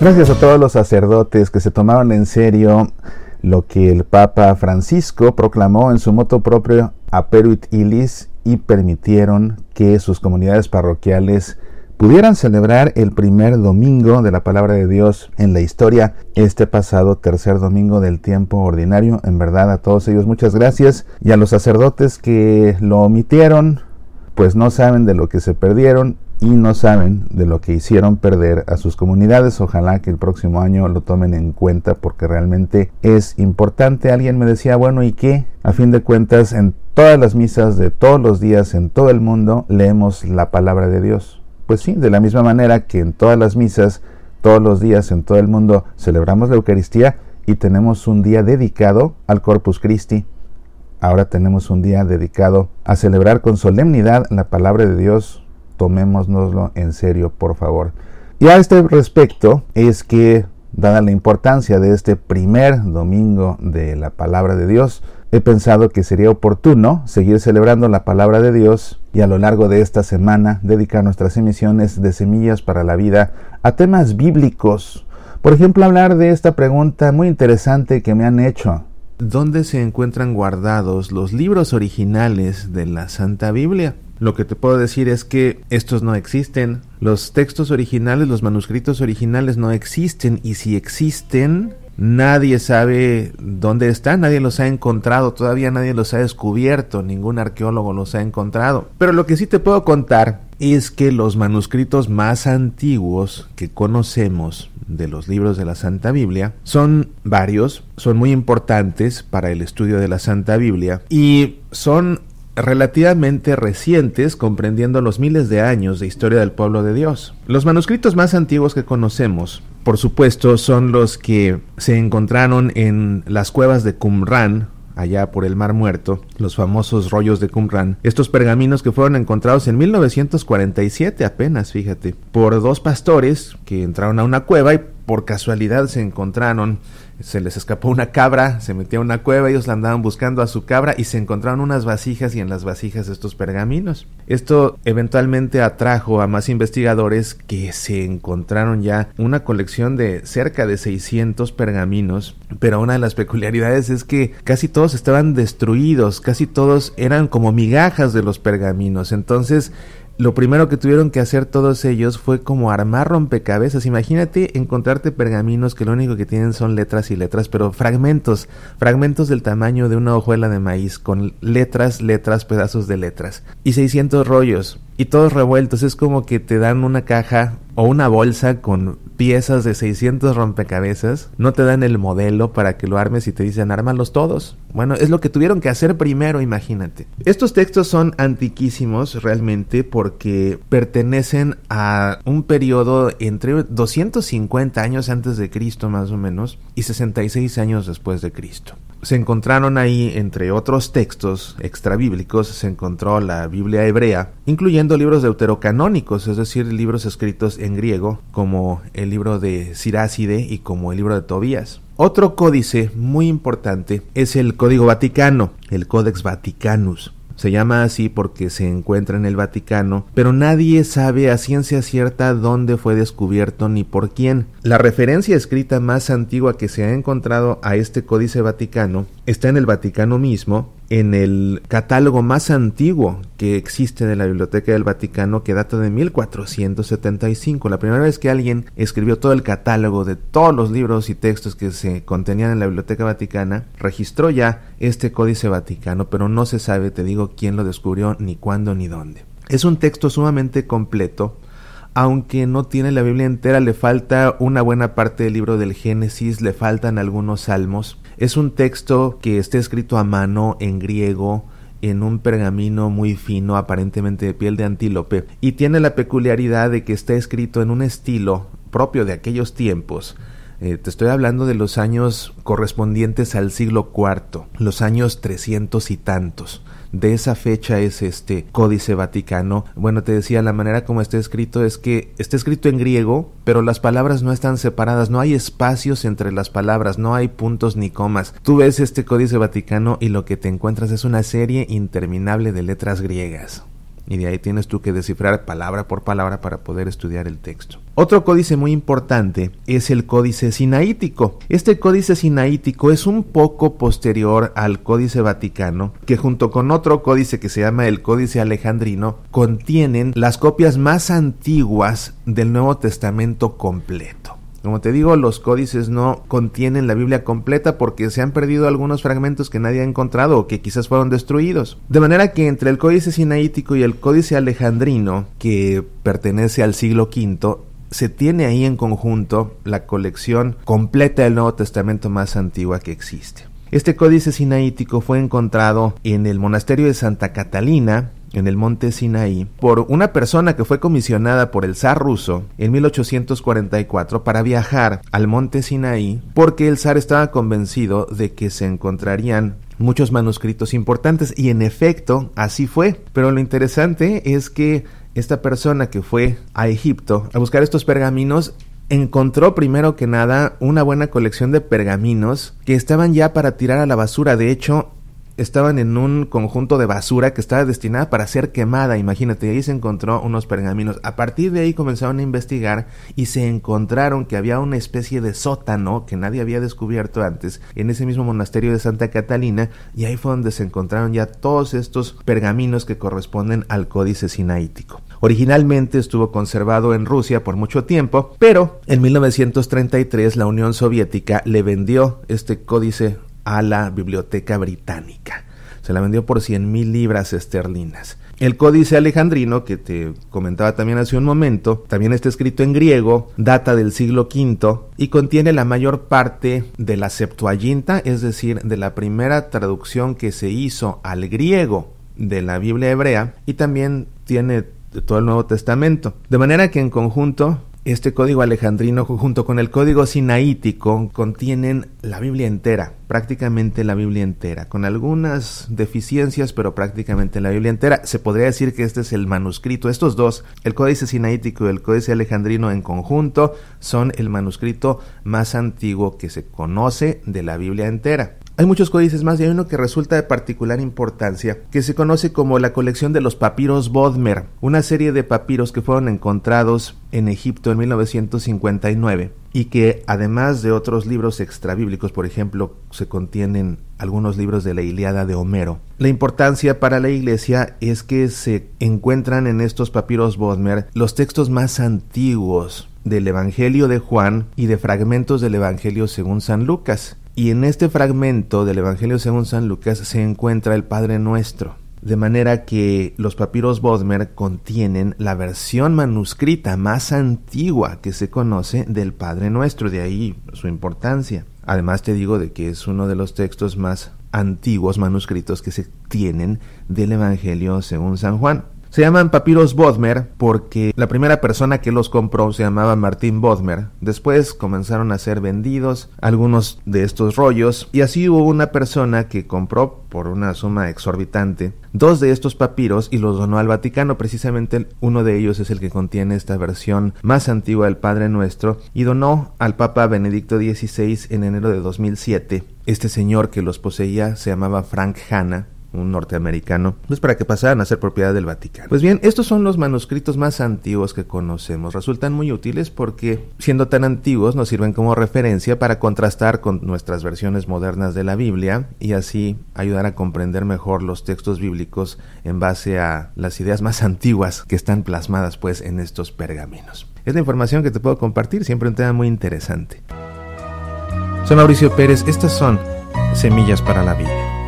Gracias a todos los sacerdotes que se tomaron en serio lo que el Papa Francisco proclamó en su moto propio Aperuit Ilis y permitieron que sus comunidades parroquiales pudieran celebrar el primer domingo de la palabra de Dios en la historia, este pasado tercer domingo del tiempo ordinario. En verdad a todos ellos muchas gracias y a los sacerdotes que lo omitieron, pues no saben de lo que se perdieron y no saben de lo que hicieron perder a sus comunidades. Ojalá que el próximo año lo tomen en cuenta porque realmente es importante. Alguien me decía, bueno, ¿y qué? A fin de cuentas, en todas las misas de todos los días en todo el mundo leemos la palabra de Dios. Pues sí, de la misma manera que en todas las misas, todos los días en todo el mundo celebramos la Eucaristía y tenemos un día dedicado al Corpus Christi. Ahora tenemos un día dedicado a celebrar con solemnidad la palabra de Dios tomémonoslo en serio, por favor. Y a este respecto es que, dada la importancia de este primer domingo de la palabra de Dios, he pensado que sería oportuno seguir celebrando la palabra de Dios y a lo largo de esta semana dedicar nuestras emisiones de Semillas para la Vida a temas bíblicos. Por ejemplo, hablar de esta pregunta muy interesante que me han hecho. ¿Dónde se encuentran guardados los libros originales de la Santa Biblia? Lo que te puedo decir es que estos no existen. Los textos originales, los manuscritos originales no existen y si existen, nadie sabe dónde están, nadie los ha encontrado, todavía nadie los ha descubierto, ningún arqueólogo los ha encontrado. Pero lo que sí te puedo contar es que los manuscritos más antiguos que conocemos de los libros de la Santa Biblia son varios, son muy importantes para el estudio de la Santa Biblia y son relativamente recientes, comprendiendo los miles de años de historia del pueblo de Dios. Los manuscritos más antiguos que conocemos, por supuesto, son los que se encontraron en las cuevas de Qumran, allá por el Mar Muerto, los famosos rollos de Qumran, estos pergaminos que fueron encontrados en 1947 apenas, fíjate, por dos pastores que entraron a una cueva y por casualidad se encontraron se les escapó una cabra, se metió a una cueva, ellos la andaban buscando a su cabra y se encontraron unas vasijas y en las vasijas estos pergaminos. Esto eventualmente atrajo a más investigadores que se encontraron ya una colección de cerca de 600 pergaminos, pero una de las peculiaridades es que casi todos estaban destruidos, casi todos eran como migajas de los pergaminos, entonces lo primero que tuvieron que hacer todos ellos fue como armar rompecabezas. Imagínate encontrarte pergaminos que lo único que tienen son letras y letras, pero fragmentos, fragmentos del tamaño de una hojuela de maíz, con letras, letras, pedazos de letras. Y 600 rollos y todos revueltos. Es como que te dan una caja o una bolsa con piezas de 600 rompecabezas. No te dan el modelo para que lo armes y te dicen ármalos todos. Bueno, es lo que tuvieron que hacer primero, imagínate. Estos textos son antiquísimos realmente porque pertenecen a un periodo entre 250 años antes de Cristo más o menos y 66 años después de Cristo se encontraron ahí, entre otros textos extrabíblicos, se encontró la Biblia hebrea, incluyendo libros deuterocanónicos, es decir, libros escritos en griego, como el libro de Siráside y como el libro de Tobías. Otro códice muy importante es el Código Vaticano, el Codex Vaticanus. Se llama así porque se encuentra en el Vaticano, pero nadie sabe a ciencia cierta dónde fue descubierto ni por quién. La referencia escrita más antigua que se ha encontrado a este códice vaticano está en el Vaticano mismo, en el catálogo más antiguo que existe de la Biblioteca del Vaticano, que data de 1475. La primera vez que alguien escribió todo el catálogo de todos los libros y textos que se contenían en la Biblioteca Vaticana, registró ya este Códice Vaticano, pero no se sabe, te digo, quién lo descubrió, ni cuándo, ni dónde. Es un texto sumamente completo, aunque no tiene la Biblia entera, le falta una buena parte del libro del Génesis, le faltan algunos salmos. Es un texto que está escrito a mano en griego, en un pergamino muy fino, aparentemente de piel de antílope, y tiene la peculiaridad de que está escrito en un estilo propio de aquellos tiempos. Eh, te estoy hablando de los años correspondientes al siglo IV, los años trescientos y tantos de esa fecha es este Códice Vaticano. Bueno, te decía, la manera como está escrito es que está escrito en griego, pero las palabras no están separadas, no hay espacios entre las palabras, no hay puntos ni comas. Tú ves este Códice Vaticano y lo que te encuentras es una serie interminable de letras griegas y de ahí tienes tú que descifrar palabra por palabra para poder estudiar el texto. Otro códice muy importante es el códice sinaítico. Este códice sinaítico es un poco posterior al códice vaticano, que junto con otro códice que se llama el códice alejandrino, contienen las copias más antiguas del Nuevo Testamento completo. Como te digo, los códices no contienen la Biblia completa porque se han perdido algunos fragmentos que nadie ha encontrado o que quizás fueron destruidos. De manera que entre el códice sinaítico y el códice alejandrino, que pertenece al siglo V, se tiene ahí en conjunto la colección completa del Nuevo Testamento más antigua que existe. Este códice sinaítico fue encontrado en el monasterio de Santa Catalina, en el monte Sinaí por una persona que fue comisionada por el zar ruso en 1844 para viajar al monte Sinaí porque el zar estaba convencido de que se encontrarían muchos manuscritos importantes y en efecto así fue. Pero lo interesante es que esta persona que fue a Egipto a buscar estos pergaminos encontró primero que nada una buena colección de pergaminos que estaban ya para tirar a la basura. De hecho, estaban en un conjunto de basura que estaba destinada para ser quemada, imagínate, ahí se encontró unos pergaminos. A partir de ahí comenzaron a investigar y se encontraron que había una especie de sótano que nadie había descubierto antes en ese mismo monasterio de Santa Catalina y ahí fue donde se encontraron ya todos estos pergaminos que corresponden al códice sinaítico. Originalmente estuvo conservado en Rusia por mucho tiempo, pero en 1933 la Unión Soviética le vendió este códice a la Biblioteca Británica. Se la vendió por 100 mil libras esterlinas. El códice alejandrino, que te comentaba también hace un momento, también está escrito en griego, data del siglo V y contiene la mayor parte de la Septuaginta, es decir, de la primera traducción que se hizo al griego de la Biblia hebrea y también tiene todo el Nuevo Testamento. De manera que en conjunto este código alejandrino junto con el código sinaítico contienen la Biblia entera, prácticamente la Biblia entera, con algunas deficiencias, pero prácticamente la Biblia entera. Se podría decir que este es el manuscrito, estos dos, el códice sinaítico y el códice alejandrino en conjunto, son el manuscrito más antiguo que se conoce de la Biblia entera. Hay muchos códices más y hay uno que resulta de particular importancia, que se conoce como la colección de los papiros Bodmer, una serie de papiros que fueron encontrados en Egipto en 1959 y que además de otros libros extrabíblicos, por ejemplo, se contienen algunos libros de la Iliada de Homero. La importancia para la iglesia es que se encuentran en estos papiros Bodmer los textos más antiguos del Evangelio de Juan y de fragmentos del Evangelio según San Lucas. Y en este fragmento del Evangelio según San Lucas se encuentra el Padre Nuestro. De manera que los papiros Bodmer contienen la versión manuscrita más antigua que se conoce del Padre Nuestro, de ahí su importancia. Además te digo de que es uno de los textos más antiguos manuscritos que se tienen del Evangelio según San Juan. Se llaman papiros Bodmer porque la primera persona que los compró se llamaba Martín Bodmer. Después comenzaron a ser vendidos algunos de estos rollos y así hubo una persona que compró por una suma exorbitante dos de estos papiros y los donó al Vaticano. Precisamente uno de ellos es el que contiene esta versión más antigua del Padre Nuestro y donó al Papa Benedicto XVI en enero de 2007. Este señor que los poseía se llamaba Frank Hanna un norteamericano, pues para que pasaran a ser propiedad del Vaticano. Pues bien, estos son los manuscritos más antiguos que conocemos. Resultan muy útiles porque, siendo tan antiguos, nos sirven como referencia para contrastar con nuestras versiones modernas de la Biblia y así ayudar a comprender mejor los textos bíblicos en base a las ideas más antiguas que están plasmadas pues en estos pergaminos. Es la información que te puedo compartir, siempre un tema muy interesante. Soy Mauricio Pérez, estas son Semillas para la Vida.